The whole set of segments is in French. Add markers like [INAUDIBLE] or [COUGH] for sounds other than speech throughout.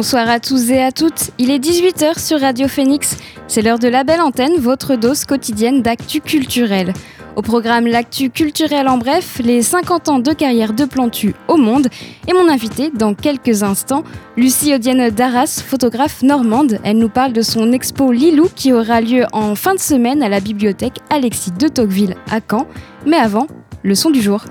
Bonsoir à tous et à toutes. Il est 18h sur Radio Phoenix. C'est l'heure de la belle antenne, votre dose quotidienne d'actu culturel. Au programme L'actu culturel en bref, les 50 ans de carrière de Plantu au monde et mon invité dans quelques instants, Lucie Odienne Darras, photographe normande. Elle nous parle de son expo Lilou qui aura lieu en fin de semaine à la bibliothèque Alexis de Tocqueville à Caen. Mais avant, le son du jour.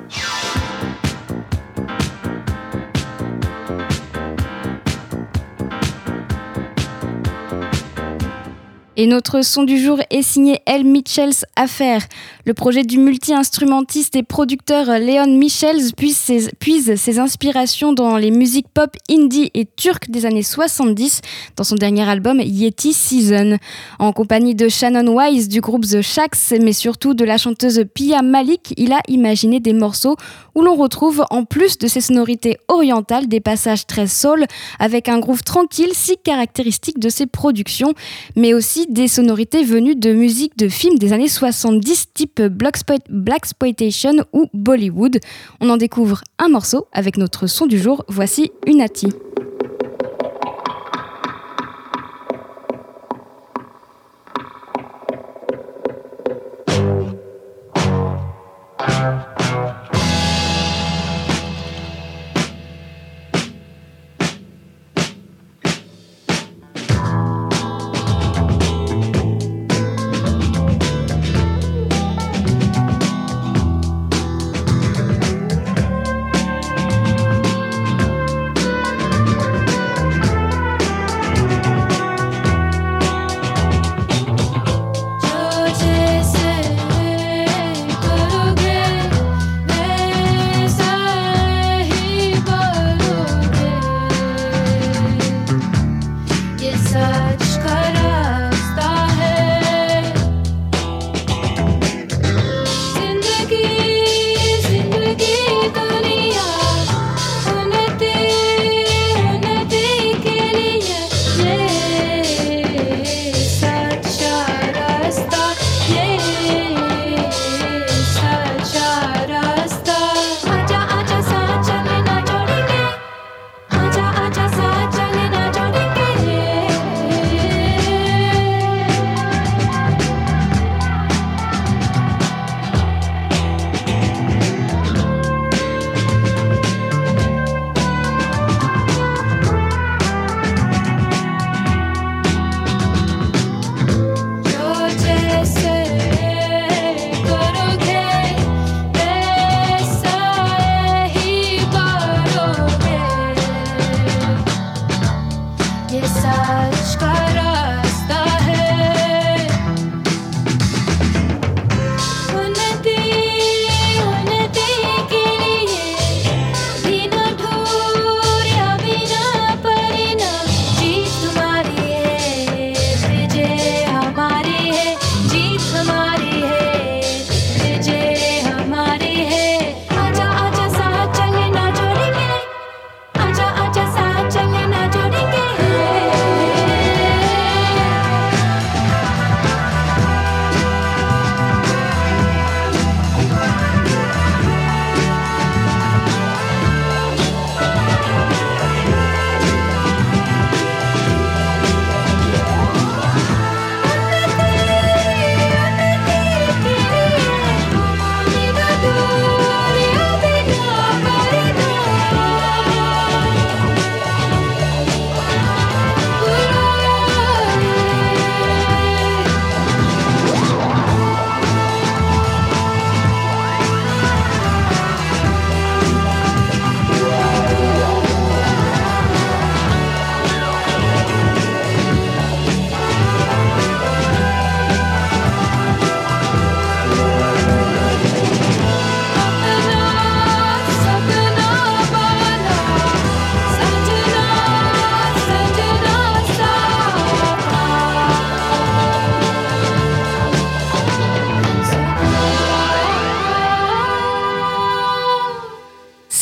Et notre son du jour est signé Elle Mitchells Affaire. Le projet du multi-instrumentiste et producteur Léon Michels puise ses, ses, inspirations dans les musiques pop indie et turques des années 70 dans son dernier album Yeti Season. En compagnie de Shannon Wise du groupe The Shacks, mais surtout de la chanteuse Pia Malik, il a imaginé des morceaux où l'on retrouve, en plus de ses sonorités orientales, des passages très soul avec un groove tranquille si caractéristique de ses productions, mais aussi des sonorités venues de musique de films des années 70 type Blaxploitation ou Bollywood. On en découvre un morceau avec notre son du jour. Voici Unati.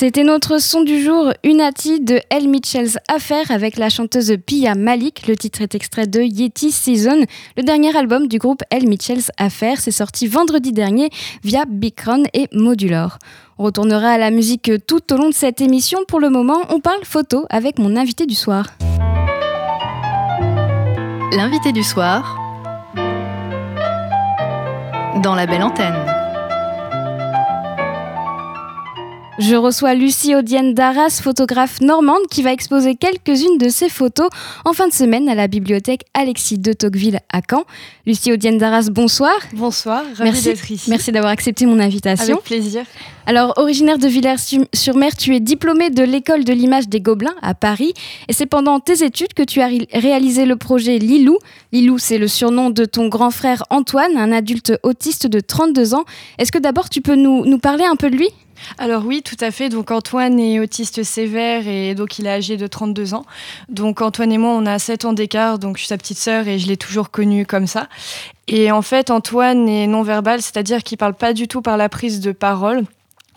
C'était notre son du jour, Unati de Elle Mitchell's Affair avec la chanteuse Pia Malik. Le titre est extrait de Yeti Season, le dernier album du groupe Elle Mitchell's Affair. C'est sorti vendredi dernier via Bicron et Modulor. On retournera à la musique tout au long de cette émission. Pour le moment, on parle photo avec mon invité du soir. L'invité du soir dans la belle antenne. Je reçois Lucie Audienne Darras, photographe normande, qui va exposer quelques-unes de ses photos en fin de semaine à la bibliothèque Alexis de Tocqueville à Caen. Lucie Audienne Darras, bonsoir. Bonsoir, d'être ici. Merci d'avoir accepté mon invitation. Avec plaisir. Alors, originaire de Villers-sur-Mer, tu es diplômée de l'école de l'image des Gobelins à Paris. Et c'est pendant tes études que tu as réalisé le projet Lilou. Lilou, c'est le surnom de ton grand frère Antoine, un adulte autiste de 32 ans. Est-ce que d'abord tu peux nous, nous parler un peu de lui? Alors oui, tout à fait. Donc Antoine est autiste sévère et donc il est âgé de 32 ans. Donc Antoine et moi, on a 7 ans d'écart, donc je suis sa petite sœur et je l'ai toujours connu comme ça. Et en fait, Antoine est non-verbal, c'est-à-dire qu'il parle pas du tout par la prise de parole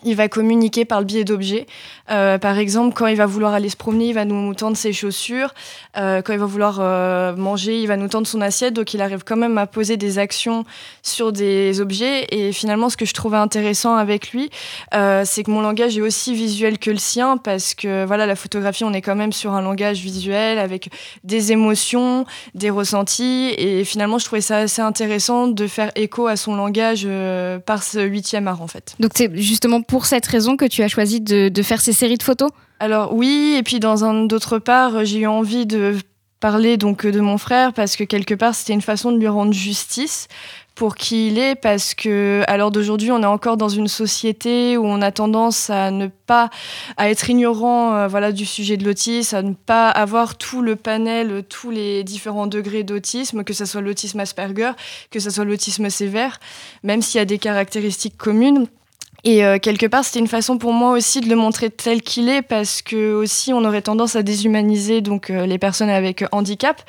il va communiquer par le biais d'objets. Euh, par exemple, quand il va vouloir aller se promener, il va nous tendre ses chaussures. Euh, quand il va vouloir euh, manger, il va nous tendre son assiette. Donc, il arrive quand même à poser des actions sur des objets. Et finalement, ce que je trouvais intéressant avec lui, c'est que mon langage est aussi visuel que le sien, parce que voilà, la photographie, on est quand même sur un langage visuel avec des émotions, des ressentis. Et finalement, je trouvais ça assez intéressant de faire écho à son langage par ce huitième art, en fait. Donc, c'est justement pour cette raison que tu as choisi de, faire ces séries de photos Alors oui, et puis dans un d'autre part, j'ai eu envie de parler donc de mon frère parce que quelque part c'était une façon de lui rendre justice pour qui il est parce que à l'heure d'aujourd'hui on est encore dans une société où on a tendance à ne pas à être ignorant euh, voilà du sujet de l'autisme à ne pas avoir tout le panel tous les différents degrés d'autisme que ce soit l'autisme Asperger que ce soit l'autisme sévère même s'il y a des caractéristiques communes et euh, quelque part, c'était une façon pour moi aussi de le montrer tel qu'il est, parce que aussi on aurait tendance à déshumaniser donc euh, les personnes avec handicap.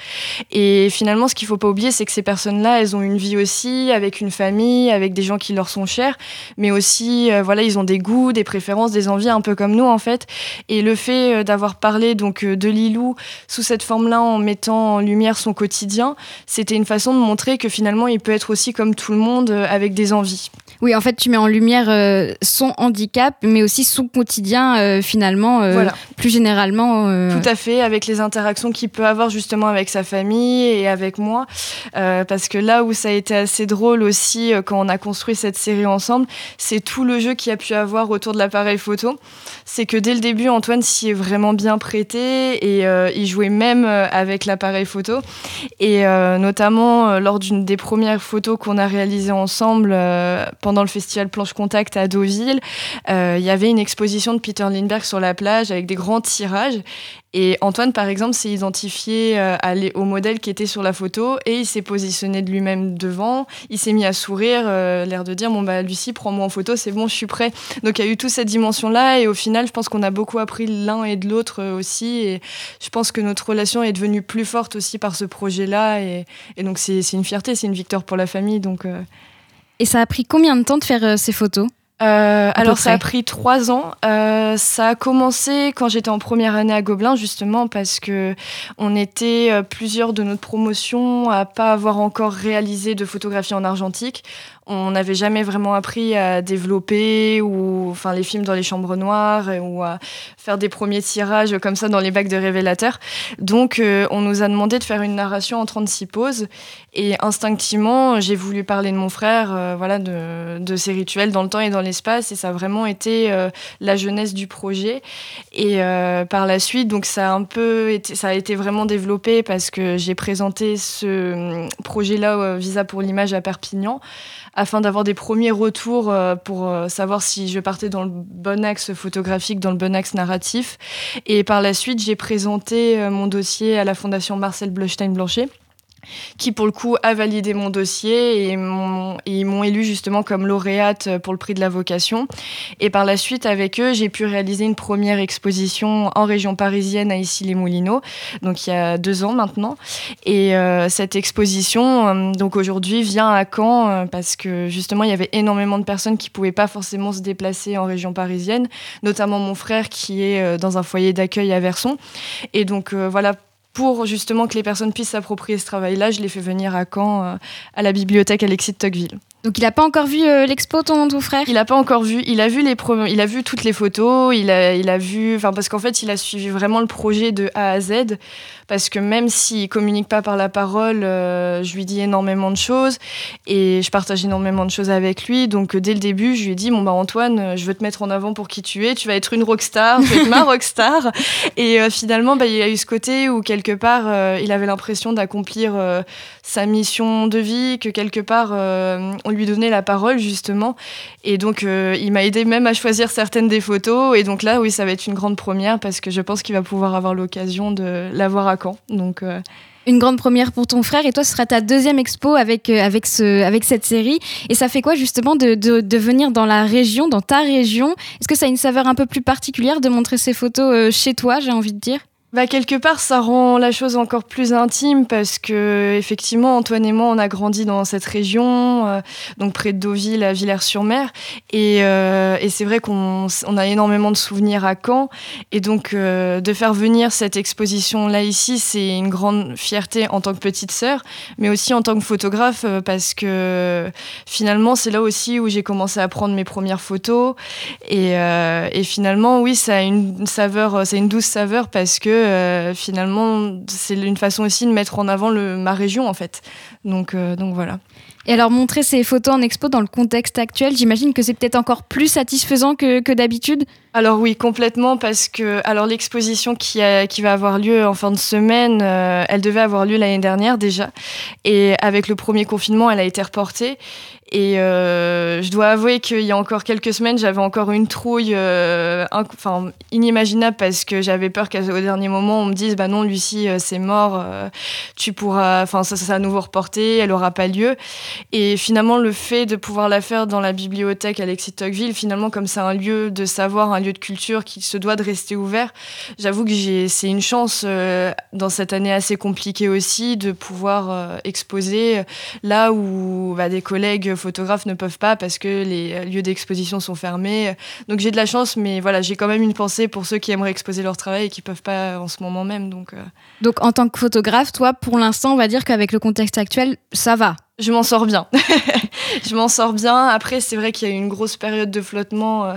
Et finalement, ce qu'il faut pas oublier, c'est que ces personnes-là, elles ont une vie aussi, avec une famille, avec des gens qui leur sont chers, mais aussi, euh, voilà, ils ont des goûts, des préférences, des envies, un peu comme nous en fait. Et le fait d'avoir parlé donc de Lilou sous cette forme-là, en mettant en lumière son quotidien, c'était une façon de montrer que finalement, il peut être aussi comme tout le monde, avec des envies. Oui, en fait, tu mets en lumière euh, son handicap, mais aussi son quotidien, euh, finalement, euh, plus généralement. Tout à fait, avec les interactions qu'il peut avoir justement avec sa famille et avec moi. parce que là où ça a été assez drôle aussi, quand on a construit cette série ensemble, c'est tout le jeu qu'il a pu avoir autour de l'appareil photo. C'est que dès le début, Antoine s'y est vraiment bien prêté et il jouait même avec l'appareil photo. Et notamment, lors d'une des premières photos qu'on a réalisées ensemble pendant pendant le festival Planche Contact à Deauville, euh, il y avait une exposition de Peter Lindbergh sur la plage avec des grands tirages. Et Antoine, par exemple, s'est identifié euh, au modèle qui était sur la photo et il s'est positionné de lui-même devant. Il s'est mis à sourire, euh, l'air de dire Bon, bah, Lucie, prends-moi en photo, c'est bon, je suis prêt. Donc, il y a eu toute cette dimension-là. Et au final, je pense qu'on a beaucoup appris l'un et de l'autre aussi. Et je pense que notre relation est devenue plus forte aussi par ce projet-là. Et, donc, c'est une fierté, c'est une victoire pour la famille. Donc. Et ça a pris combien de temps de faire ces photos? Euh, alors ça a pris trois ans. Euh, ça a commencé quand j'étais en première année à Gobelin justement parce que on était plusieurs de notre promotion à pas avoir encore réalisé de photographie en argentique on n'avait jamais vraiment appris à développer ou enfin les films dans les chambres noires ou à faire des premiers tirages comme ça dans les bacs de révélateurs. Donc euh, on nous a demandé de faire une narration en 36 poses et instinctivement j'ai voulu parler de mon frère, euh, voilà de, de, ces rituels dans le temps et dans l'espace et ça a vraiment été euh, la jeunesse du projet et par la suite donc ça a un peu été, ça a été vraiment développé parce que j'ai présenté ce projet là Visa pour l'image à Perpignan afin d'avoir des premiers retours euh, pour euh, savoir si je partais dans le bon axe photographique, dans le bon axe narratif. Et par la suite, j'ai présenté euh, mon dossier à la Fondation Marcel Blochstein-Blanchet qui pour le coup a validé mon dossier et, ils m'ont élu justement comme lauréate pour le prix de la vocation. Et par la suite, avec eux, j'ai pu réaliser une première exposition en région parisienne à Issy-les-Moulineaux, donc il y a deux ans maintenant. Et euh, cette exposition, euh, donc aujourd'hui, vient à Caen euh, parce que justement, il y avait énormément de personnes qui pouvaient pas forcément se déplacer en région parisienne, notamment mon frère qui est dans un foyer d'accueil à Verson. Et donc voilà pour justement que les personnes puissent s'approprier ce travail-là, je l'ai fait venir à Caen, euh, à la bibliothèque Alexis de Tocqueville. Donc il n'a pas encore vu euh, l'expo ton, ton frère? Il n'a pas encore vu. Il a vu les il a vu toutes les photos. Il a, il a vu, enfin parce qu'en fait il a suivi vraiment le projet de A à Z. Parce que même s'il communique pas par la parole, euh, je lui dis énormément de choses et je partage énormément de choses avec lui. Donc dès le début, je lui ai dit bon bah Antoine, je veux te mettre en avant pour qui tu es. Tu vas être une rockstar, tu vas être ma [LAUGHS] rockstar. Et finalement, bah, il a eu ce côté où quelque part, il avait l'impression d'accomplir sa mission de vie, que quelque part on lui donner la parole justement. Et donc euh, il m'a aidé même à choisir certaines des photos. Et donc là, oui, ça va être une grande première parce que je pense qu'il va pouvoir avoir l'occasion de la voir à Caen. Donc euh, une grande première pour ton frère et toi ce sera ta deuxième expo avec, euh, avec, ce, avec cette série et ça fait quoi justement de, de venir dans la région, dans ta région? Est-ce que ça a une saveur un peu plus particulière de montrer ces photos chez toi j'ai envie de dire? Bah, quelque part, ça rend la chose encore plus intime parce que, effectivement, Antoine et moi, on a grandi dans cette région, euh, donc près de Deauville, à Villers-sur-Mer. Et, euh, et c'est vrai qu'on on a énormément de souvenirs à Caen. Et donc, euh, de faire venir cette exposition-là ici, c'est une grande fierté en tant que petite sœur, mais aussi en tant que photographe parce que finalement, c'est là aussi où j'ai commencé à prendre mes premières photos. Et, et finalement, oui, ça a une saveur, c'est une douce saveur parce que euh, finalement, c'est une façon aussi de mettre en avant le, ma région, en fait. Donc, euh, donc voilà. Et alors, montrer ces photos en expo dans le contexte actuel, j'imagine que c'est peut-être encore plus satisfaisant que, que d'habitude alors oui, complètement, parce que alors l'exposition qui, qui va avoir lieu en fin de semaine, euh, elle devait avoir lieu l'année dernière déjà, et avec le premier confinement, elle a été reportée. Et euh, je dois avouer qu'il y a encore quelques semaines, j'avais encore une trouille euh, enfin, inimaginable parce que j'avais peur qu'au dernier moment, on me dise Bah non, Lucie, euh, c'est mort, tu pourras. Enfin, ça, ça à nouveau reporté, elle n'aura pas lieu. Et finalement, le fait de pouvoir la faire dans la bibliothèque Alexis Tocqueville, finalement, comme c'est un lieu de savoir, un lieu de culture qui se doit de rester ouvert, j'avoue que c'est une chance dans cette année assez compliquée aussi de pouvoir exposer là où bah, des collègues photographes ne peuvent pas parce que les lieux d'exposition sont fermés. Donc j'ai de la chance, mais voilà, j'ai quand même une pensée pour ceux qui aimeraient exposer leur travail et qui peuvent pas en ce moment même. Donc, euh. donc en tant que photographe, toi, pour l'instant, on va dire qu'avec le contexte actuel, ça va. Je m'en sors bien. [LAUGHS] je m'en sors bien. Après, c'est vrai qu'il y a eu une grosse période de flottement.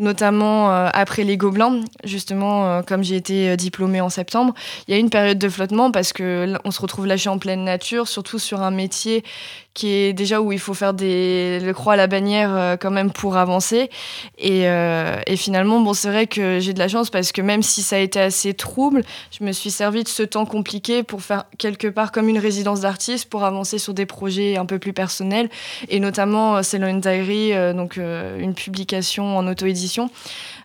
Notamment euh, après les Gobelins, justement, euh, comme j'ai été euh, diplômée en septembre, il y a une période de flottement parce que on se retrouve lâché en pleine nature, surtout sur un métier qui est déjà où il faut faire des le croix à la bannière quand même pour avancer. Et, et finalement, bon, c'est vrai que j'ai de la chance parce que même si ça a été assez trouble, je me suis servi de ce temps compliqué pour faire quelque part comme une résidence d'artiste pour avancer sur des projets un peu plus personnels et notamment Ceylon Diary, donc une publication en auto-édition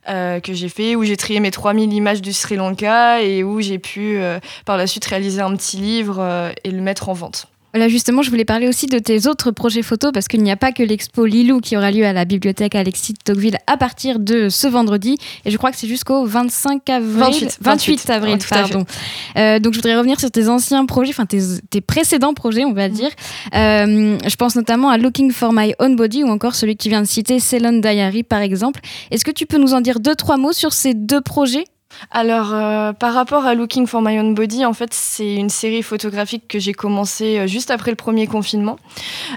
euh, que j'ai fait, où j'ai trié mes 3000 images du Sri Lanka et où j'ai pu euh, par la suite réaliser un petit livre euh, et le mettre en vente. Voilà, justement, je voulais parler aussi de tes autres projets photos parce qu'il n'y a pas que l'expo Lilou qui aura lieu à la bibliothèque Alexis de Tocqueville à partir de ce vendredi. Et je crois que c'est jusqu'au 25 avril. 28, 28, avril, pardon. Euh, donc, je voudrais revenir sur tes anciens projets, enfin tes, tes, précédents projets, on va dire. Euh, je pense notamment à Looking for My Own Body ou encore celui que tu viens de citer, Ceylon Diary, par exemple. Est-ce que tu peux nous en dire deux, trois mots sur ces deux projets? Alors, euh, par rapport à Looking for My Own Body, en fait, c'est une série photographique que j'ai commencé euh, juste après le premier confinement.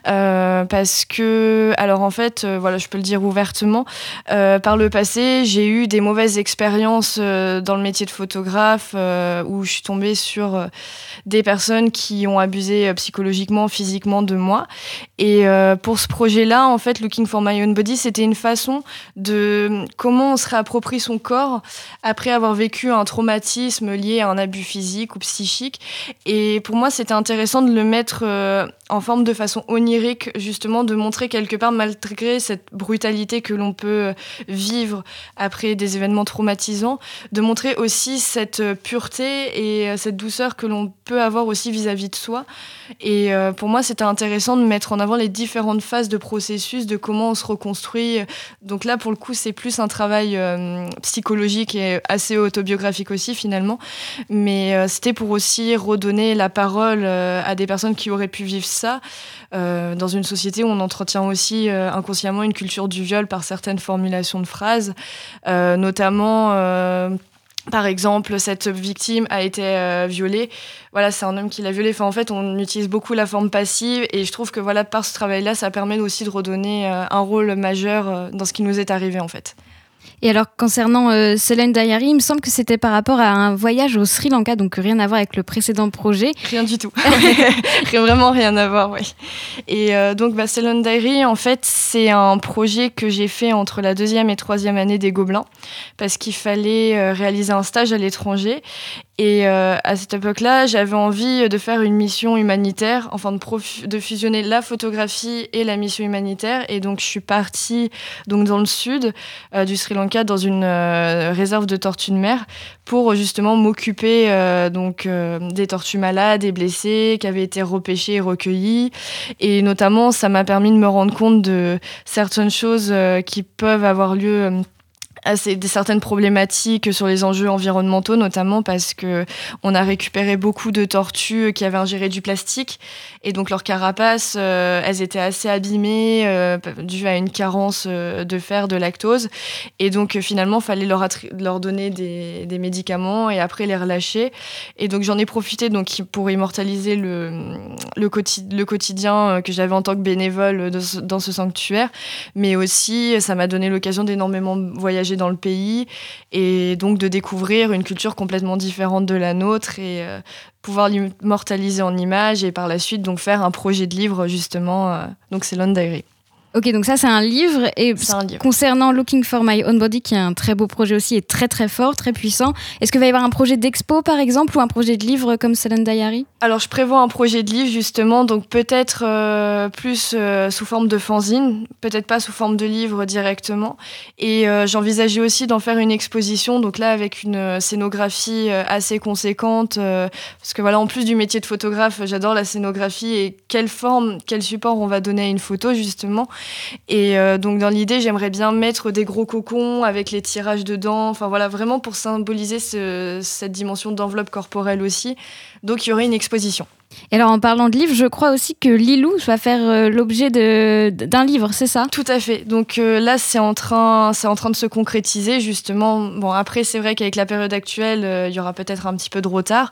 Euh, parce que, alors en fait, voilà, je peux le dire ouvertement, par le passé, j'ai eu des mauvaises expériences dans le métier de photographe où je suis tombée sur des personnes qui ont abusé psychologiquement, physiquement de moi. Et pour ce projet-là, en fait, Looking for My Own Body, c'était une façon de comment on se réapproprie son corps après avoir vécu un traumatisme lié à un abus physique ou psychique. Et pour moi, c'était intéressant de le mettre euh, en forme de façon onirique, justement, de montrer quelque part, malgré cette brutalité que l'on peut vivre après des événements traumatisants, de montrer aussi cette pureté et cette douceur que l'on peut avoir aussi vis-à-vis de soi. Et pour moi, c'était intéressant de mettre en avant les différentes phases de processus, de comment on se reconstruit. Donc là, pour le coup, c'est plus un travail psychologique et assez autobiographique aussi, finalement. Mais c'était pour aussi redonner la parole à des personnes qui auraient pu vivre euh, dans une société où on entretient aussi euh, inconsciemment une culture du viol par certaines formulations de phrases, euh, notamment par exemple, cette victime a été violée. Voilà, c'est un homme qui l'a violée. En fait, on utilise beaucoup la forme passive et je trouve que voilà, par ce travail-là, ça permet aussi de redonner un rôle majeur dans ce qui nous est arrivé en fait. Et alors, concernant euh, Selene Diary, il me semble que c'était par rapport à un voyage au Sri Lanka, donc rien à voir avec le précédent projet. Rien du tout. [LAUGHS] [LAUGHS] Vraiment rien à voir, oui. Et euh, donc, bah, Selene Diary, en fait, c'est un projet que j'ai fait entre la deuxième et troisième année des Gobelins, parce qu'il fallait euh, réaliser un stage à l'étranger. Et euh, à cette époque-là, j'avais envie de faire une mission humanitaire, enfin de, fusionner la photographie et la mission humanitaire. Et donc, je suis partie donc dans le sud euh, du Sri Lanka, dans une euh, réserve de tortues de mer, pour justement m'occuper donc des tortues malades et blessées qui avaient été repêchées et recueillies. Et notamment, ça m'a permis de me rendre compte de certaines choses qui peuvent avoir lieu des certaines problématiques sur les enjeux environnementaux, notamment parce que on a récupéré beaucoup de tortues qui avaient ingéré du plastique. Et donc leurs carapaces, euh, elles étaient assez abîmées euh, dû à une carence euh, de fer, de lactose. Et donc finalement fallait leur, leur donner des, des, médicaments et après les relâcher. Et donc j'en ai profité donc pour immortaliser le, le quotidien que j'avais en tant que bénévole dans ce sanctuaire, mais aussi ça m'a donné l'occasion d'énormément voyager dans le pays et donc de découvrir une culture complètement différente de la nôtre et euh, pouvoir l'immortaliser en images et par la suite donc faire un projet de livre justement. Euh, donc c'est Diary. Ok, donc ça c'est un livre. Et concernant Looking for My Own Body, qui est un très beau projet aussi et très très fort, très puissant, est-ce que va y avoir un projet d'expo par exemple ou un projet de livre comme Selene Diary? Alors je prévois un projet de livre justement, donc peut-être euh, plus euh, sous forme de fanzine, peut-être pas sous forme de livre directement. Et euh, j'envisageais aussi d'en faire une exposition, donc là avec une scénographie assez conséquente, parce que voilà, en plus du métier de photographe, j'adore la scénographie et quelle forme, quel support on va donner à une photo justement. Et euh, donc dans l'idée, j'aimerais bien mettre des gros cocons avec les tirages dedans. Enfin voilà, vraiment pour symboliser cette dimension d'enveloppe corporelle aussi. Donc il y aurait une exposition. Et alors en parlant de livres, je crois aussi que Lilou va faire euh, l'objet d'un livre, c'est ça? Tout à fait. Donc euh, là, c'est en train, en train de se concrétiser justement. Bon après, c'est vrai qu'avec la période actuelle, il y aura peut-être un petit peu de retard,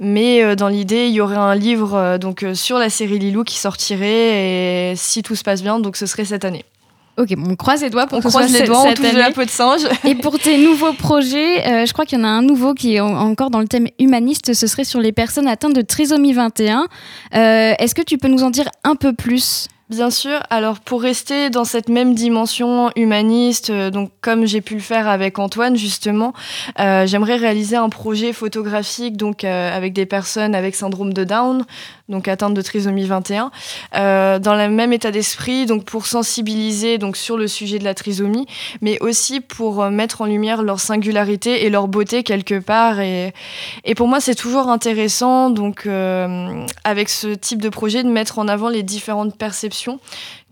mais dans l'idée, il y aurait un livre donc sur la série Lilou qui sortirait et si tout se passe bien, donc ce serait cette année. Ok, on croise les doigts pour on croise les doigts, on touche de la peau de singe. [LAUGHS] Et pour tes nouveaux projets, euh, je crois qu'il y en a un nouveau qui est encore dans le thème humaniste. Ce serait sur les personnes atteintes de trisomie 21. Euh, est-ce que tu peux nous en dire un peu plus? Bien sûr. Alors pour rester dans cette même dimension humaniste, euh, donc comme j'ai pu le faire avec Antoine justement, j'aimerais réaliser un projet photographique donc avec des personnes avec syndrome de Down, donc atteinte de trisomie 21, euh, dans le même état d'esprit, donc pour sensibiliser donc sur le sujet de la trisomie, mais aussi pour euh, mettre en lumière leur singularité et leur beauté quelque part. Et, pour moi, c'est toujours intéressant, donc euh, avec ce type de projet, de mettre en avant les différentes perceptions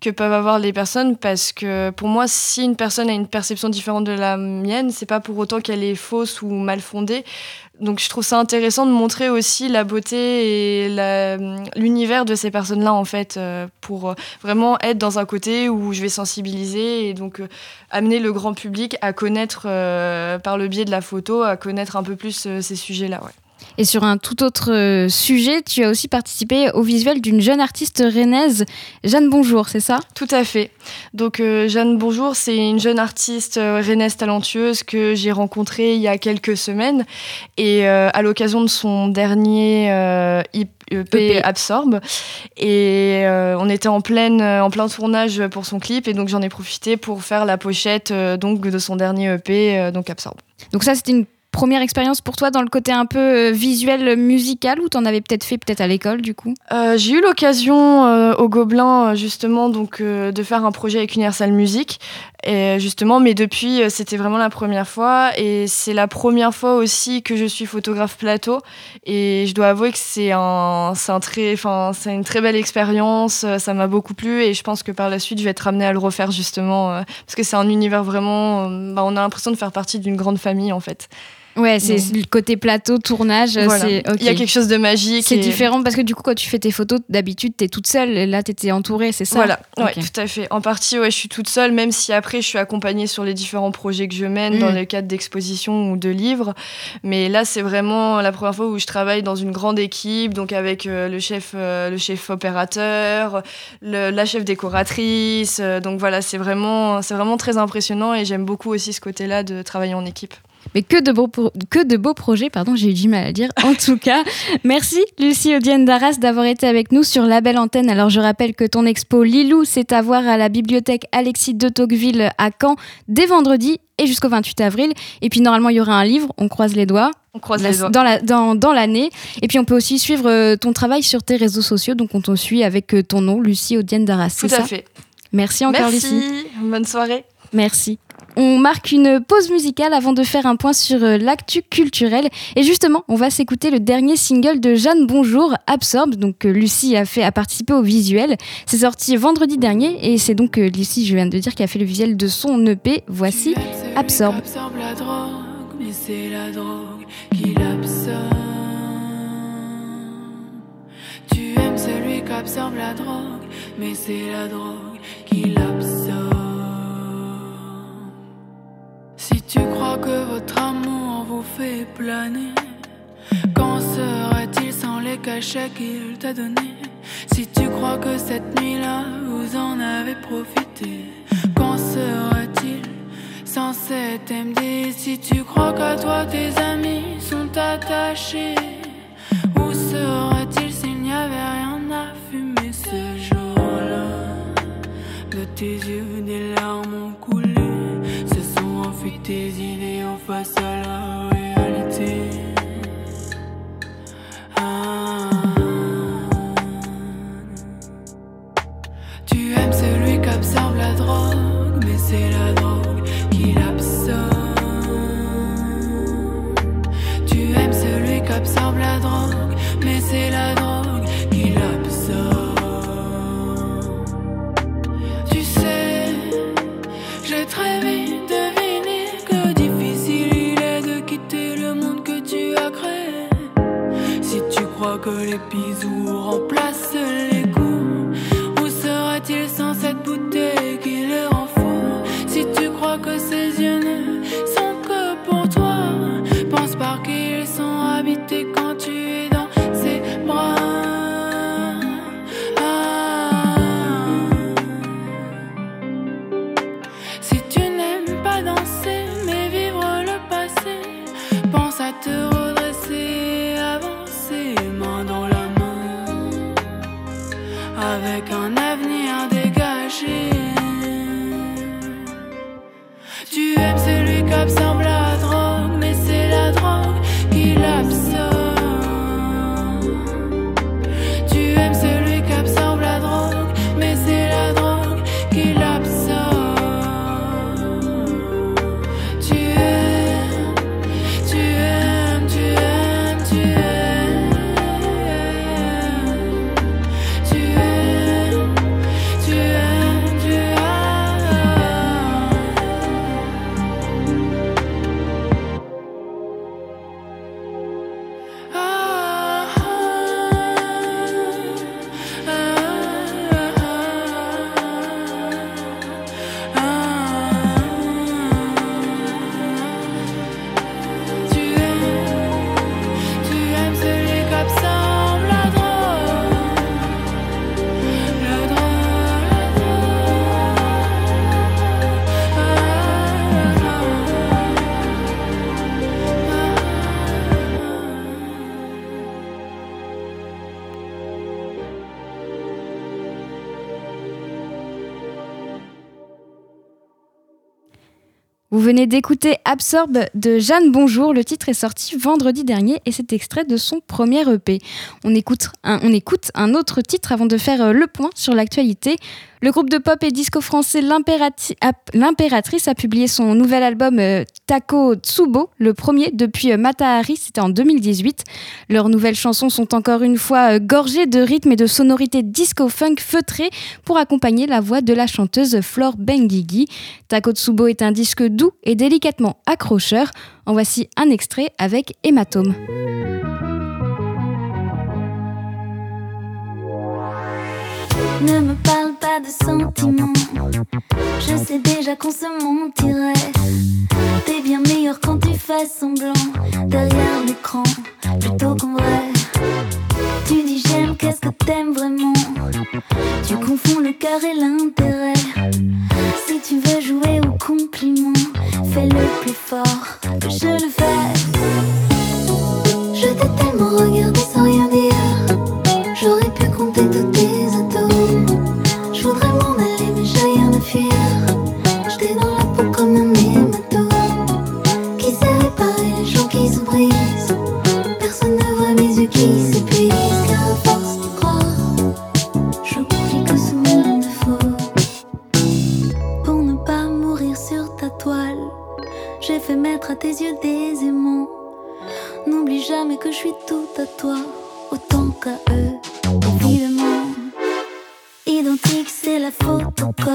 que peuvent avoir les personnes parce que pour moi si une personne a une perception différente de la mienne c'est pas pour autant qu'elle est fausse ou mal fondée donc je trouve ça intéressant de montrer aussi la beauté et l'univers de ces personnes-là en fait euh, pour vraiment être dans un côté où je vais sensibiliser et donc euh, amener le grand public à connaître euh, par le biais de la photo à connaître un peu plus ces sujets-là. Et sur un tout autre euh, sujet, tu as aussi participé au visuel d'une jeune artiste rennaise, Jeanne Bonjour, c'est ça? Tout à fait. Donc euh, Jeanne Bonjour, c'est une jeune artiste euh, rennaise talentueuse que j'ai rencontrée il y a quelques semaines et à l'occasion de son dernier EP e Absorbe. Et on était en, pleine, en plein tournage pour son clip et donc j'en ai profité pour faire la pochette donc, de son dernier EP, donc Absorbe. Donc ça, c'était une première expérience pour toi dans le côté un peu visuel musical ou t'en avais peut-être fait peut-être à l'école du coup? J'ai eu l'occasion au Gobelin justement donc de faire un projet avec Universal Music et justement, mais depuis, c'était vraiment la première fois. Et c'est la première fois aussi que je suis photographe plateau. Et je dois avouer que c'est un, un très, une très belle expérience. Ça m'a beaucoup plu. Et je pense que par la suite, je vais être amenée à le refaire justement. Parce que c'est un univers vraiment. Bah, on a l'impression de faire partie d'une grande famille en fait. Ouais, c'est le côté plateau, tournage. Il y a quelque chose de magique. C'est différent parce que du coup, quand tu fais tes photos, d'habitude, tu es toute seule. Et là, tu étais entourée, c'est ça Voilà, ouais, tout à fait. En partie, ouais, je suis toute seule, même si après, je suis accompagnée sur les différents projets que je mène dans mm. le cadre d'expositions ou de livres. Mais là, c'est vraiment la première fois où je travaille dans une grande équipe, donc avec euh, le, chef, euh, le chef opérateur, la chef décoratrice. Euh, donc voilà, c'est vraiment, vraiment très impressionnant et j'aime beaucoup aussi ce côté-là de travailler en équipe. Mais que de beaux, que de beaux projets, pardon, j'ai eu du mal à dire. En tout cas, [LAUGHS] merci Lucie Odienne d'Arras d'avoir été avec nous sur la belle antenne. Alors je rappelle que ton expo Lilou, c'est à voir à la bibliothèque Alexis de Tocqueville à Caen dès vendredi et jusqu'au 28 avril. Et puis normalement, il y aura un livre, on croise les doigts. On croise les doigts. Dans, la, dans, dans l'année. Et puis on peut aussi suivre euh, ton travail sur tes réseaux sociaux. Donc on te suit avec euh, ton nom, Lucie Odienne d'Arras. Tout à fait. Merci encore Merci. Lucie. Bonne soirée. Merci. On marque une pause musicale avant de faire un point sur euh, l'actu culturel. Et justement, on va s'écouter le dernier single de Jeanne Bonjour, Absorbe. Donc euh, Lucie a fait a participé au visuel. C'est sorti vendredi dernier et c'est donc euh, Lucie, je viens de dire, qui a fait le visuel de son EP. Voici Absorbe. absorbe la drogue, mais c'est la drogue qui l'absorbe. Tu aimes celui qui absorbe la drogue, mais c'est la drogue qui l'absorbe. Tu crois que votre amour vous fait planer, qu'en serait-il sans les cachets qu'il t'a donnés Si tu crois que cette nuit-là, vous en avez profité, qu'en serait-il sans cet MD Si tu crois qu'à toi tes amis sont attachés, où serait-il s'il n'y avait rien à fumer ce jour-là? De tes yeux, des larmes ont coulé Fuis tes idéaux face à la réalité. Ah. Tu aimes celui qui absorbe la drogue, mais c'est la drogue d'écouter Absorbe de Jeanne Bonjour. Le titre est sorti vendredi dernier et c'est extrait de son premier EP. On écoute, un, on écoute un autre titre avant de faire euh, le point sur l'actualité. Le groupe de pop et disco français L'Impératrice a publié son nouvel album euh, Taco Tsubo, le premier depuis euh, Matahari, c'était en 2018. Leurs nouvelles chansons sont encore une fois gorgées de rythmes et de sonorités disco-funk feutrées pour accompagner la voix de la chanteuse Flore Benguigui. Taco Tsubo est un disque doux et délicatement accrocheur. En voici un extrait avec Hématome. Ne pas de sentiments. Je sais déjà qu'on se mentirait. T'es bien meilleur quand tu fais semblant derrière l'écran, plutôt qu'en vrai. Tu dis j'aime, qu'est-ce que t'aimes vraiment? Tu confonds le cœur et l'intérêt. Si tu veux jouer au compliment, fais-le plus fort que je le fais. J'ai fait mettre à tes yeux des aimants. N'oublie jamais que je suis tout à toi, autant qu'à eux, évidemment. Identique, c'est la photocode.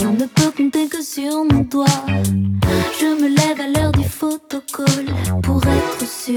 On ne peut compter que sur mon doigt. Je me lève à l'heure du photocall pour être sûr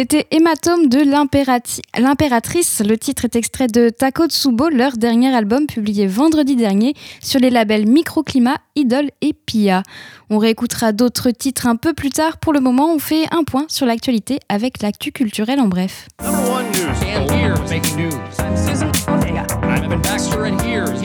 C'était Hématome de l'impératrice. Le titre est extrait de Takotsubo, leur dernier album publié vendredi dernier sur les labels Microclimat, Idol et Pia. On réécoutera d'autres titres un peu plus tard. Pour le moment, on fait un point sur l'actualité avec l'actu culturelle en bref. Number one news. And here's making news. I'm Evan Baxter, and here's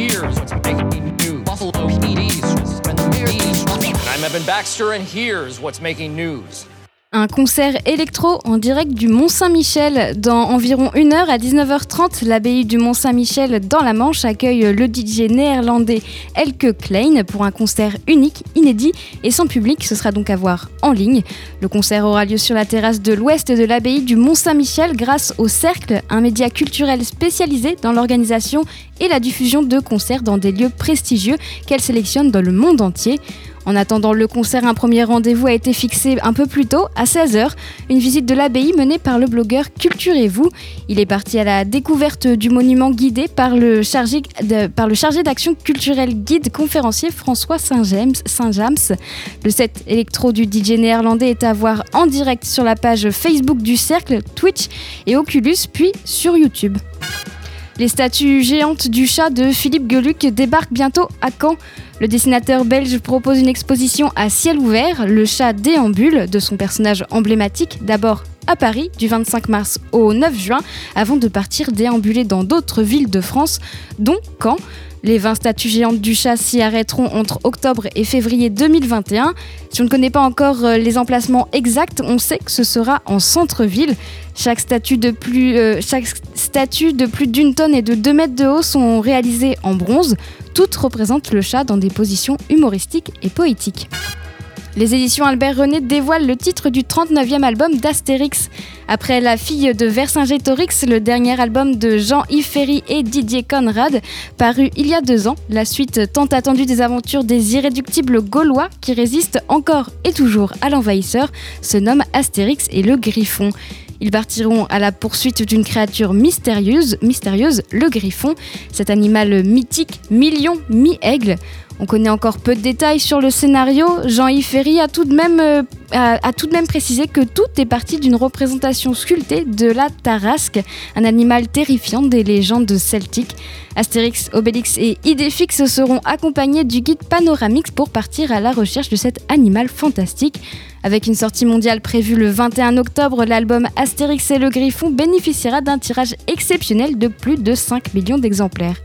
here's what's making news? Un concert électro en direct du Mont-Saint-Michel. Dans environ une heure à 19h30, l'abbaye du Mont-Saint-Michel dans la Manche accueille le DJ néerlandais Elke Klein pour un concert unique, inédit et sans public. Ce sera donc à voir en ligne. Le concert aura lieu sur la terrasse de l'ouest de l'abbaye du Mont-Saint-Michel grâce au Cercle, un média culturel spécialisé dans l'organisation et la diffusion de concerts dans des lieux prestigieux qu'elle sélectionne dans le monde entier. En attendant le concert, un premier rendez-vous a été fixé un peu plus tôt, à 16h, une visite de l'abbaye menée par le blogueur Culturez-vous. Il est parti à la découverte du monument guidé par le chargé, d'action culturelle guide conférencier François Saint-James. Saint -James. Le set électro du DJ néerlandais est à voir en direct sur la page Facebook du Cercle, Twitch et Oculus, puis sur YouTube. Les statues géantes du chat de Philippe Geluc débarquent bientôt à Caen. Le dessinateur belge propose une exposition à ciel ouvert, le chat déambule, de son personnage emblématique, d'abord à Paris du 25 mars au 9 juin, avant de partir déambuler dans d'autres villes de France, dont Caen. Les 20 statues géantes du chat s'y arrêteront entre octobre et février 2021. Si on ne connaît pas encore euh, les emplacements exacts, on sait que ce sera en centre-ville. Chaque statue de plus, euh, chaque statue de plus d'une tonne et de 2 mètres de haut sont réalisées en bronze. Toutes représentent le chat dans des positions humoristiques et poétiques. Les éditions Albert René dévoilent le titre du 39e album d'Astérix. Après La fille de Vercingétorix, le dernier album de Jean-Yves Ferry et Didier Conrad, paru il y a deux ans, la suite tant attendue des aventures des irréductibles Gaulois qui résistent encore et toujours à l'envahisseur, se nomme Astérix et le Griffon. Ils partiront à la poursuite d'une créature mystérieuse, mystérieuse, le griffon, cet animal mythique, million, mi-aigle. On connaît encore peu de détails sur le scénario. Jean-Yves Ferry a tout, de même, euh, a, tout de même précisé que tout est parti d'une représentation sculptée de la tarasque, un animal terrifiant des légendes celtiques. Astérix, Obélix et Idéfix seront accompagnés du guide panoramique pour partir à la recherche de cet animal fantastique. Avec une sortie mondiale prévue le 21 octobre, l'album Astérix et le Griffon bénéficiera d'un tirage exceptionnel de plus de 5 millions d'exemplaires.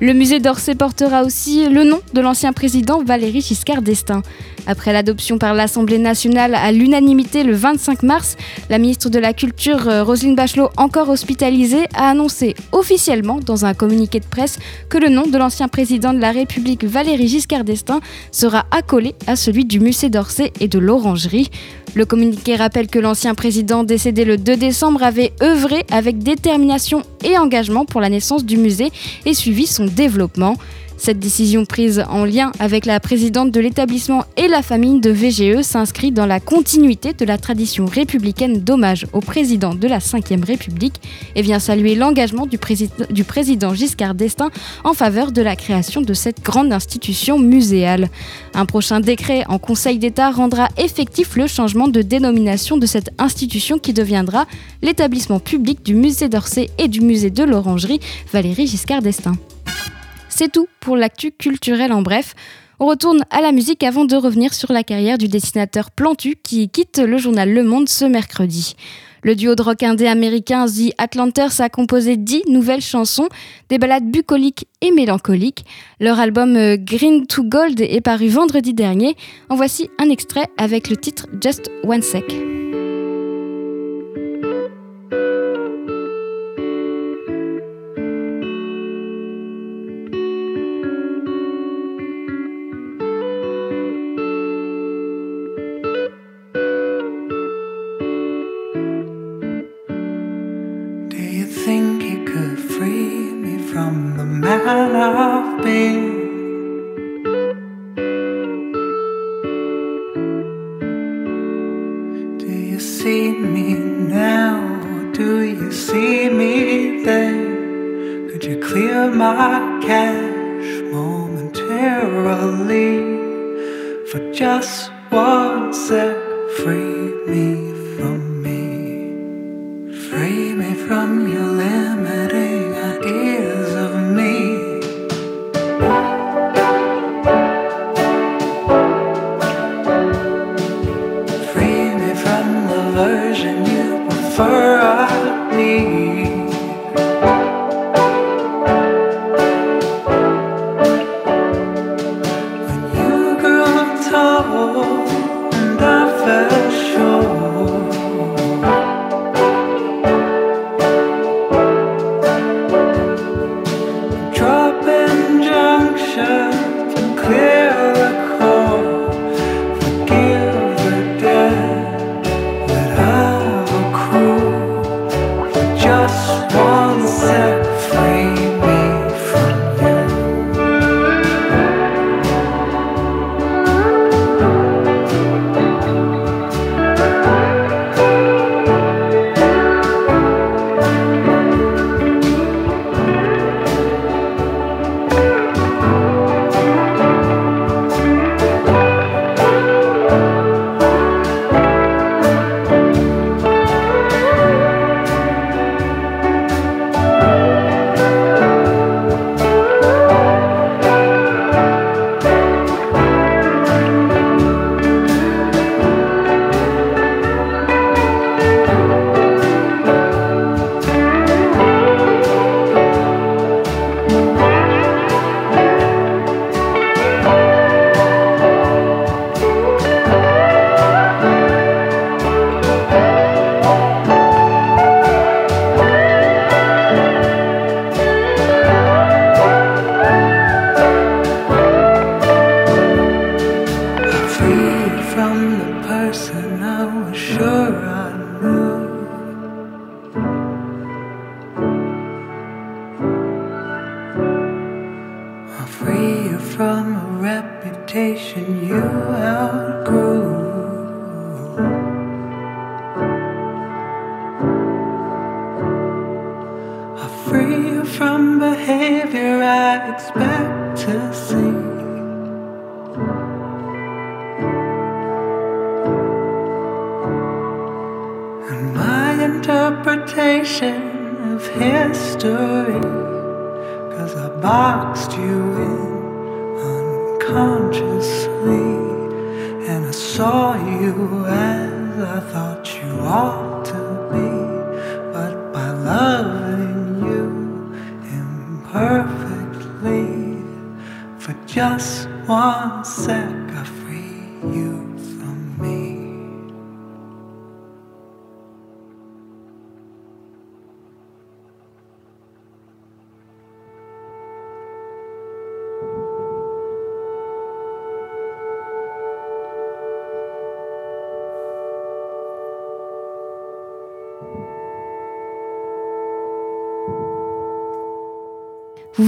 Le musée d'Orsay portera aussi le nom de l'ancien président Valéry Giscard d'Estaing. Après l'adoption par l'Assemblée nationale à l'unanimité le 25 mars, la ministre de la Culture, euh, Roselyne Bachelot, encore hospitalisée, a annoncé officiellement dans un communiqué de presse que le nom de l'ancien président de la République Valéry Giscard d'Estaing sera accolé à celui du musée d'Orsay et de l'Orangerie. Le communiqué rappelle que l'ancien président décédé le 2 décembre avait œuvré avec détermination et engagement pour la naissance du musée et suivi son développement. Cette décision prise en lien avec la présidente de l'établissement et la famille de VGE s'inscrit dans la continuité de la tradition républicaine d'hommage au président de la Ve République et vient saluer l'engagement du, du, président Giscard d'Estaing en faveur de la création de cette grande institution muséale. Un prochain décret en Conseil d'État rendra effectif le changement de dénomination de cette institution qui deviendra l'établissement public du musée d'Orsay et du musée de l'Orangerie Valérie Giscard d'Estaing. C'est tout pour l'actu culturel en bref. On retourne à la musique avant de revenir sur la carrière du dessinateur Plantu qui quitte le journal Le Monde ce mercredi. Le duo de rock indé américain The Atlanters a composé dix nouvelles chansons, des ballades bucoliques et mélancoliques. Leur album euh, Green to Gold est paru vendredi dernier. En voici un extrait avec le titre Just One Sec. see me now? Do you see me then? Could you clear my cache momentarily for just one sec? Free me.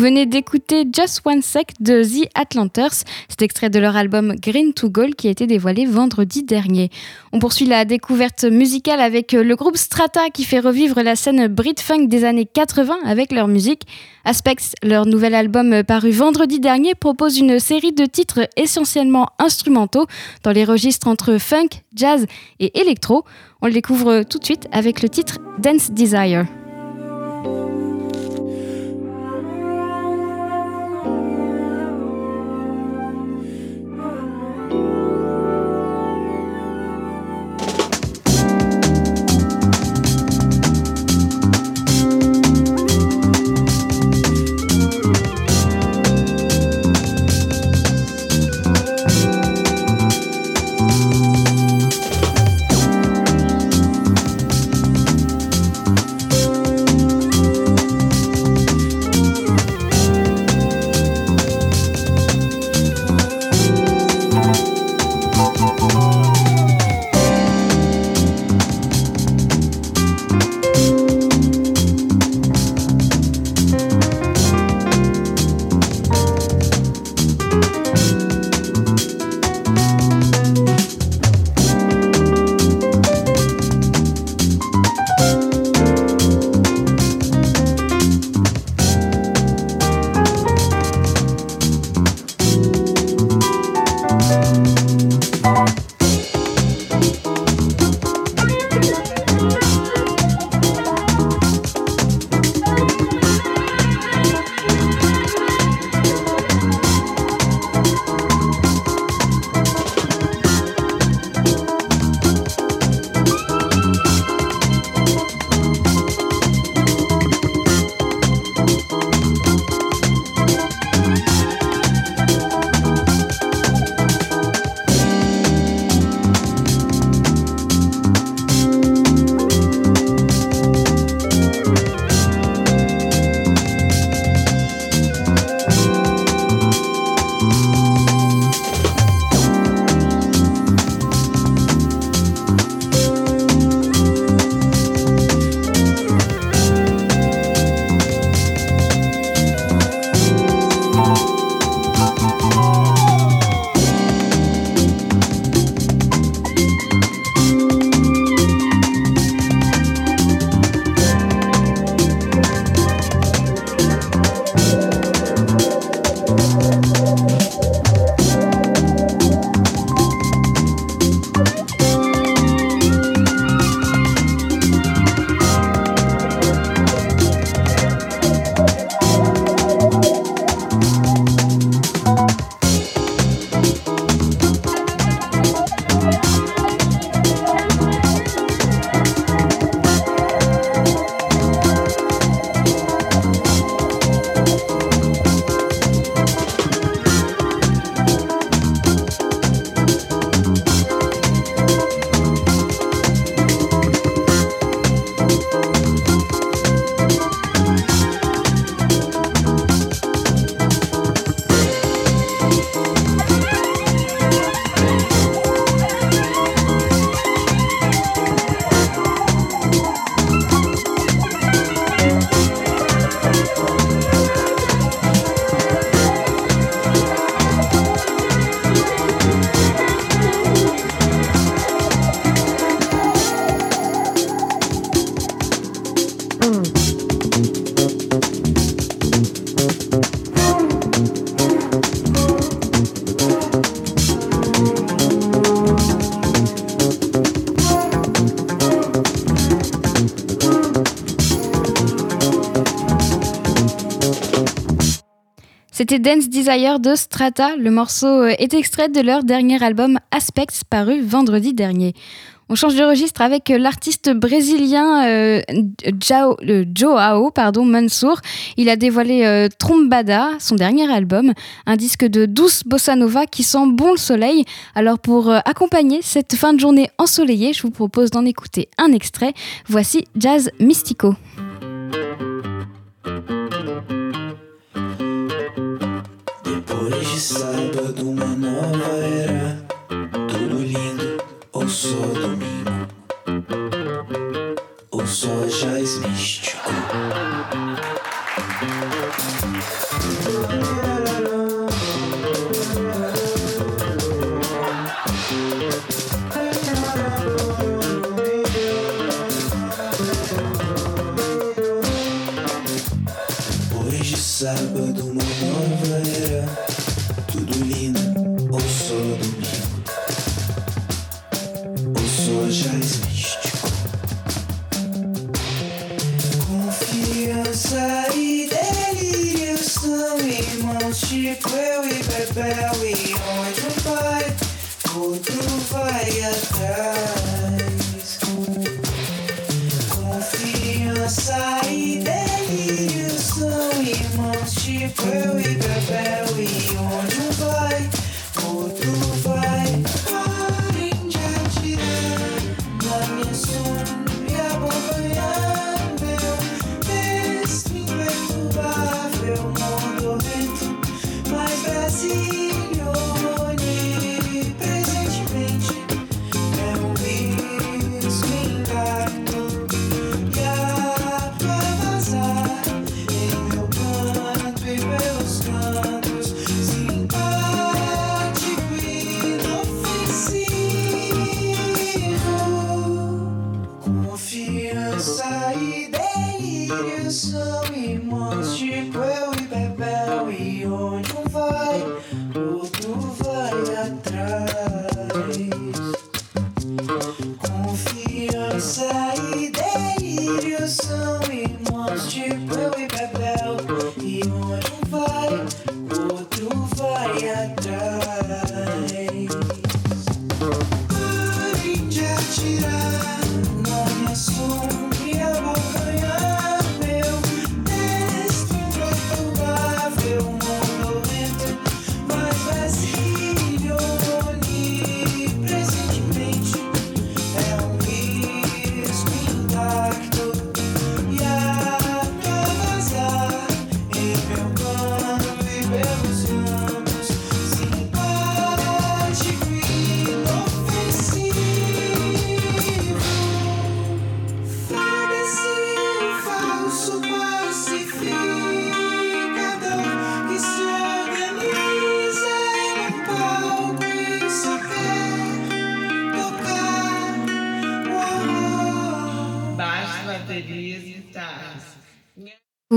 Venez d'écouter Just One Sec de The Atlanters. C'est extrait de leur album Green to Gold qui a été dévoilé vendredi dernier. On poursuit la découverte musicale avec le groupe Strata qui fait revivre la scène Brit-Funk des années 80 avec leur musique. Aspects, leur nouvel album paru vendredi dernier, propose une série de titres essentiellement instrumentaux dans les registres entre funk, jazz et électro. On le découvre tout de suite avec le titre Dance Desire. Dance Desire de Strata. Le morceau est extrait de leur dernier album Aspects paru vendredi dernier. On change de registre avec l'artiste brésilien euh, euh, Joao pardon, Mansour. Il a dévoilé euh, Trombada, son dernier album, un disque de douce bossa nova qui sent bon le soleil. Alors pour accompagner cette fin de journée ensoleillée, je vous propose d'en écouter un extrait. Voici Jazz Mystico. Hoje sábado, uma nova era. Tudo lindo, ou só domingo, ou só jazz místico. Hoje sábado Yeah.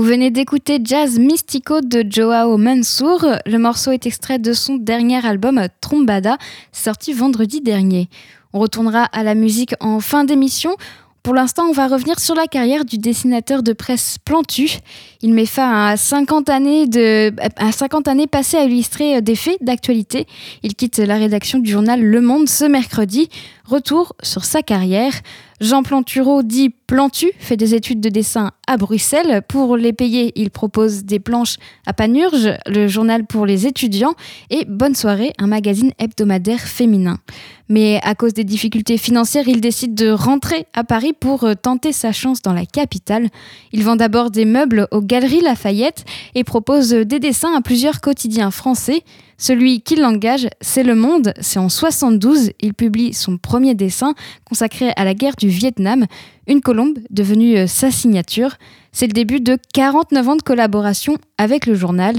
Venez d'écouter Jazz Mystico de Joao Mansour. Le morceau est extrait de son dernier album Trombada, sorti vendredi dernier. On retournera à la musique en fin d'émission. Pour l'instant, on va revenir sur la carrière du dessinateur de presse Plantu. Il met fin à 50 années, de, à 50 années passées à illustrer des faits d'actualité. Il quitte la rédaction du journal Le Monde ce mercredi. Retour sur sa carrière. Jean Plantureau dit Plantu, fait des études de dessin à Bruxelles. Pour les payer, il propose des planches à Panurge, le journal pour les étudiants, et Bonne soirée, un magazine hebdomadaire féminin. Mais à cause des difficultés financières, il décide de rentrer à Paris pour tenter sa chance dans la capitale. Il vend d'abord des meubles aux Galeries Lafayette et propose des dessins à plusieurs quotidiens français. Celui qui l'engage, c'est Le Monde. C'est en 72, il publie son premier dessin consacré à la guerre du Vietnam, une colombe devenue euh, sa signature. C'est le début de 49 ans de collaboration avec le journal.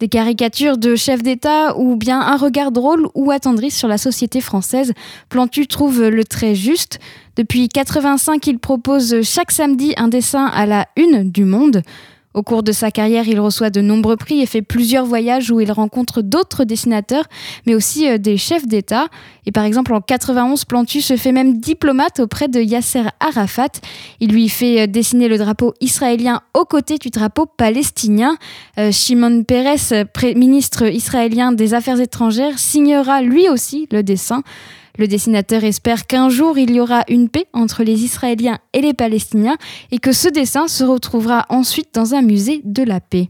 Des caricatures de chefs d'État ou bien un regard drôle ou attendri sur la société française, Plantu trouve le trait juste. Depuis 85, il propose chaque samedi un dessin à la une du monde. Au cours de sa carrière, il reçoit de nombreux prix et fait plusieurs voyages où il rencontre d'autres dessinateurs, mais aussi euh, des chefs d'État. Et par exemple, en 91, Plantu se fait même diplomate auprès de Yasser Arafat. Il lui fait euh, dessiner le drapeau israélien aux côtés du drapeau palestinien. Euh, Shimon Peres, ministre israélien des Affaires étrangères, signera lui aussi le dessin. Le dessinateur espère qu'un jour il y aura une paix entre les Israéliens et les Palestiniens et que ce dessin se retrouvera ensuite dans un musée de la paix.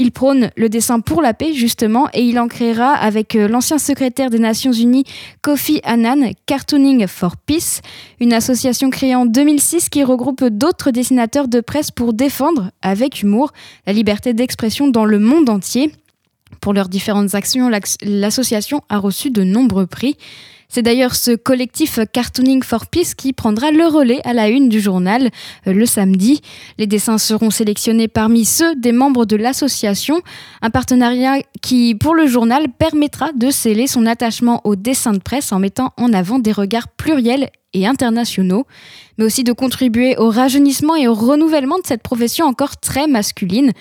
Il prône le dessin pour la paix, justement, et il en créera avec euh, l'ancien secrétaire des Nations Unies, Kofi Annan, Cartooning for Peace, une association créée en 2006 qui regroupe d'autres dessinateurs de presse pour défendre, avec humour, la liberté d'expression dans le monde entier. Pour leurs différentes actions, l'association a reçu de nombreux prix. C'est d'ailleurs ce collectif Cartooning for Peace qui prendra le relais à la une du journal euh, le samedi. Les dessins seront sélectionnés parmi ceux des membres de l'association, un partenariat qui, pour le journal, permettra de sceller son attachement au dessin de presse en mettant en avant des regards pluriels et internationaux, mais aussi de contribuer au rajeunissement et au renouvellement de cette profession encore très masculine.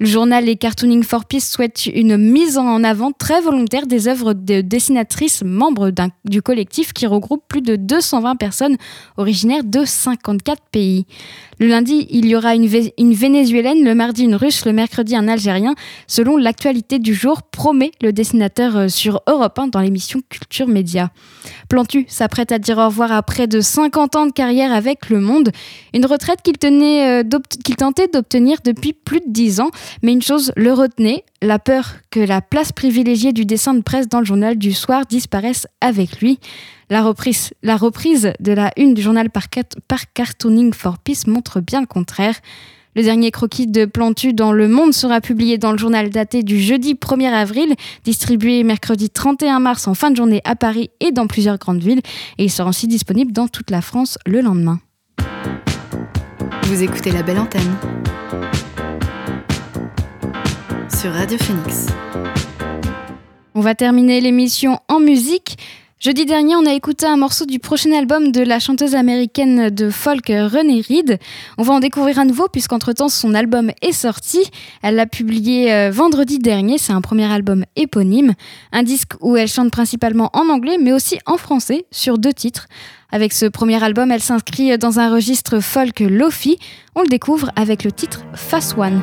Le journal Les Cartooning for Peace souhaite une mise en avant très volontaire des œuvres de dessinatrices membres du collectif qui regroupe plus de 220 personnes originaires de 54 pays. Le lundi, il y aura une, une Vénézuélienne, le mardi une Russe, le mercredi un Algérien. Selon l'actualité du jour, promet le dessinateur euh, sur Europe 1 dans l'émission Culture Média. Plantu s'apprête à dire au revoir à près de 50 ans de carrière avec Le Monde, une retraite qu'il euh, tentait d'obtenir depuis plus de 10 ans. Mais une chose le retenait, la peur que la place privilégiée du dessin de presse dans le journal du soir disparaisse avec lui. La reprise, la reprise de la une du journal par, par Cartooning for Peace montre bien le contraire. Le dernier croquis de Plantu dans Le Monde sera publié dans le journal daté du jeudi 1er avril, distribué mercredi 31 mars en fin de journée à Paris et dans plusieurs grandes villes, et il sera aussi disponible dans toute la France le lendemain. Vous écoutez la belle antenne sur Radio Phoenix. On va terminer l'émission en musique. Jeudi dernier, on a écouté un morceau du prochain album de la chanteuse américaine de folk Renée Reed. On va en découvrir à nouveau puisqu'entre-temps son album est sorti. Elle l'a publié euh, vendredi dernier, c'est un premier album éponyme. Un disque où elle chante principalement en anglais mais aussi en français sur deux titres. Avec ce premier album, elle s'inscrit dans un registre folk lofi. On le découvre avec le titre Fast One.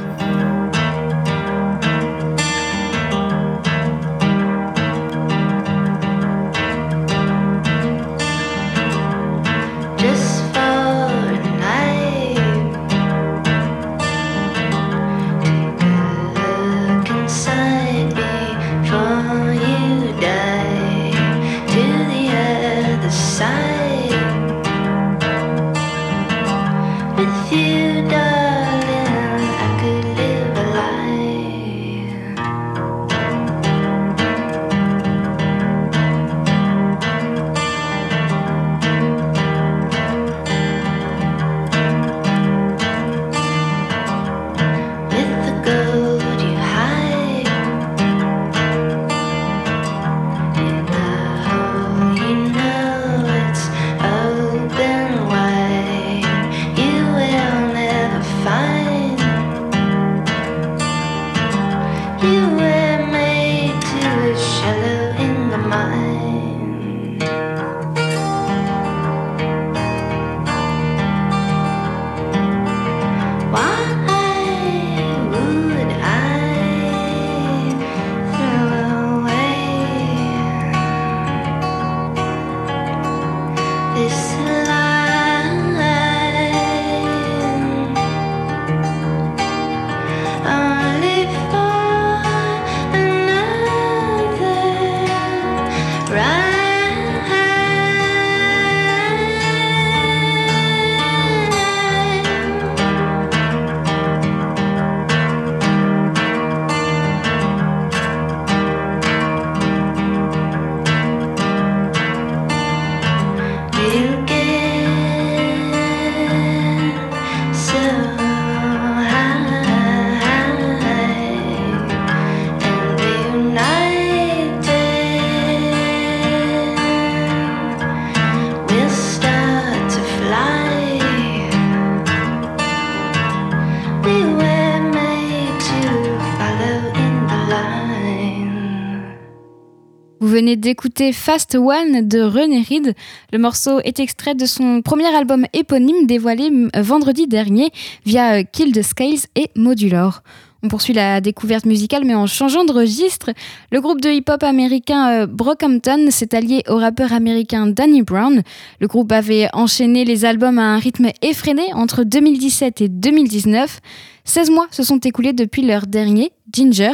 D'écouter Fast One de René Reed. Le morceau est extrait de son premier album éponyme dévoilé vendredi dernier via Kill the Scales et Modular. On poursuit la découverte musicale, mais en changeant de registre. Le groupe de hip-hop américain euh, Brockhampton s'est allié au rappeur américain Danny Brown. Le groupe avait enchaîné les albums à un rythme effréné entre 2017 et 2019. 16 mois se sont écoulés depuis leur dernier, Ginger.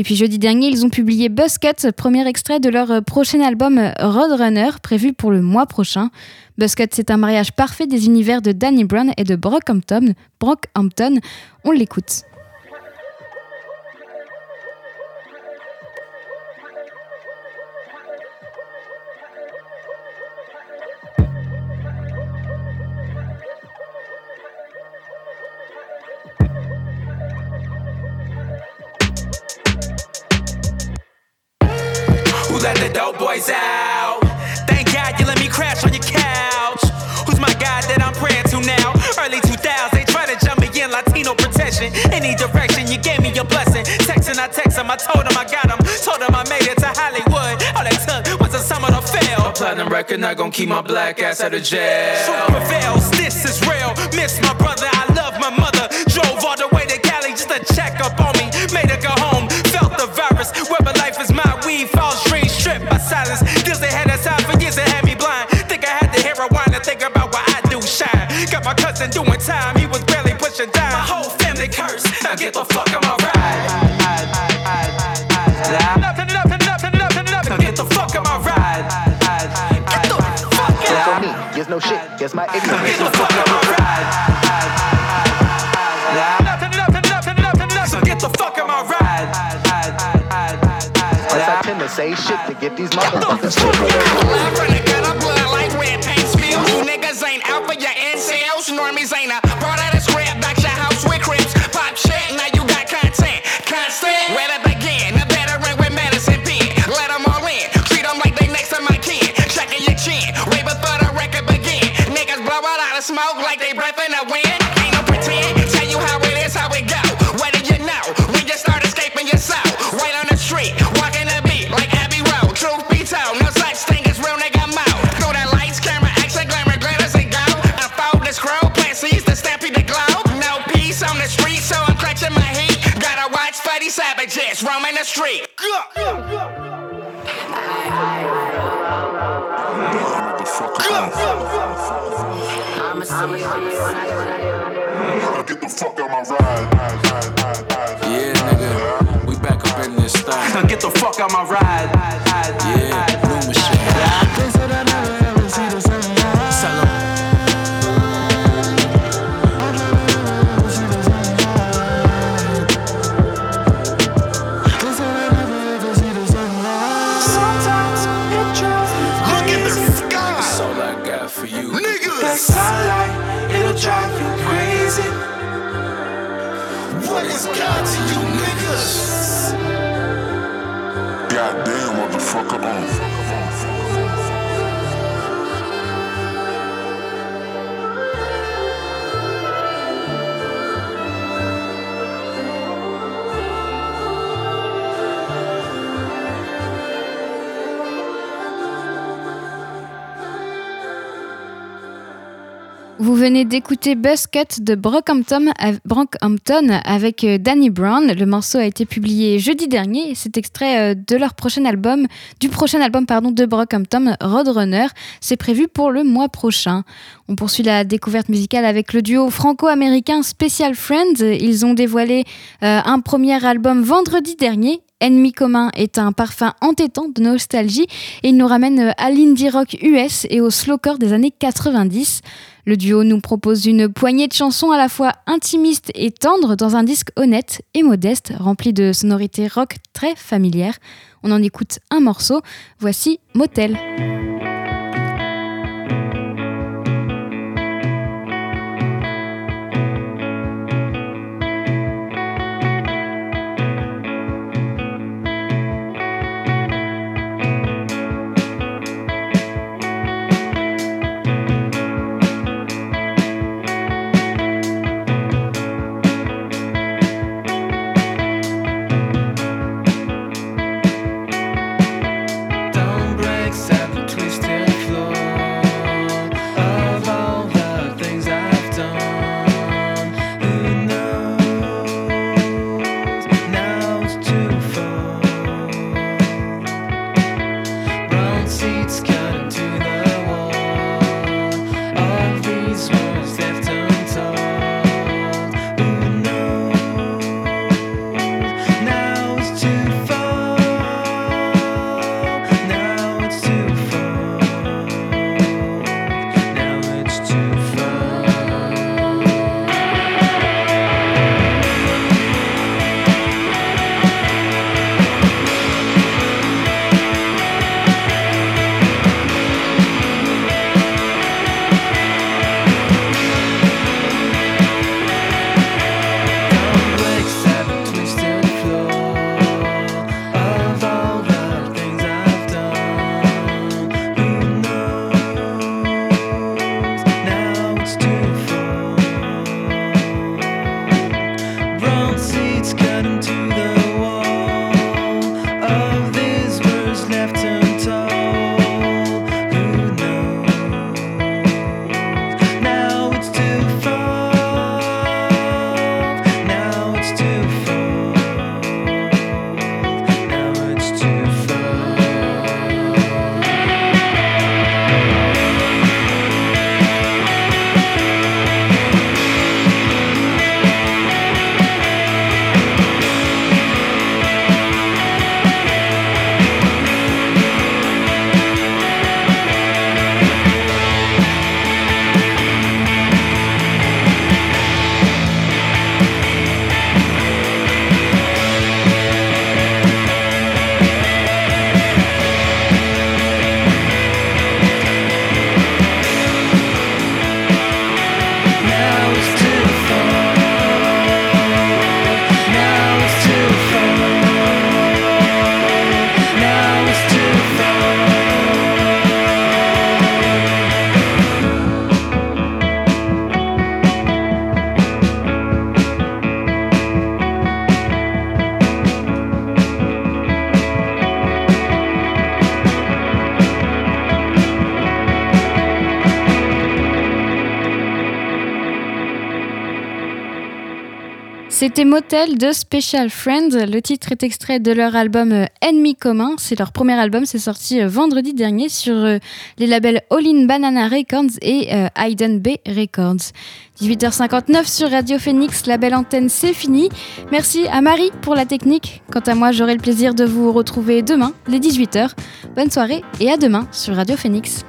Et puis jeudi dernier, ils ont publié Buzzcut, premier extrait de leur prochain album Roadrunner, prévu pour le mois prochain. Buzzcut, c'est un mariage parfait des univers de Danny Brown et de Brockhampton. Brockhampton, on l'écoute. Boys out? Thank God you let me crash on your couch. Who's my God that I'm praying to now? Early 2000s, they try to jump me in Latino protection. Any direction, you gave me your blessing. Texting, I text him, I told him I got him. Told him I made it to Hollywood. All they took was a summer to fail. A platinum record not gonna keep my black ass out of jail. Super fails, this is real. Miss my brother, I love my mother. My cousin doing time, he was barely pushing time. My whole family cursed. Now get the fuck on my ride. Nothing, nothing, nothing, nothing, nothing. Get the fuck on my ride. Get the fuck For out. me, gives no shit, guess my Get the fuck on my ride. Nothing, nothing, nothing, nothing, nothing. Get the fuck on my ride. Plus I tend to say shit to get these motherfuckers. Blood from Savages roaming the street. Get the fuck out my ride. Yeah, nigga, we back up in this thing. Now get the fuck out my ride. Venez d'écouter Buzzcut de Brockhampton, av- Brockhampton avec euh, Danny Brown. Le morceau a été publié jeudi dernier c'est extrait euh, de leur prochain album, du prochain album pardon, de Brockhampton, Roadrunner. C'est prévu pour le mois prochain. On poursuit la découverte musicale avec le duo franco-américain Special Friends. Ils ont dévoilé euh, un premier album vendredi dernier. Ennemi commun est un parfum entêtant de nostalgie et il nous ramène à l'indie rock US et au slowcore des années 90. Le duo nous propose une poignée de chansons à la fois intimistes et tendres dans un disque honnête et modeste, rempli de sonorités rock très familières. On en écoute un morceau. Voici Motel. Motel de Special Friend. Le titre est extrait de leur album euh, Ennemi commun. C'est leur premier album, c'est sorti euh, vendredi dernier sur euh, les labels All In Banana Records et Hayden Bay Records. 18h59 sur Radio Phoenix, la belle antenne, c'est fini. Merci à Marie pour la technique. Quant à moi, j'aurai le plaisir de vous retrouver demain, les 18h. Bonne soirée et à demain sur Radio Phoenix.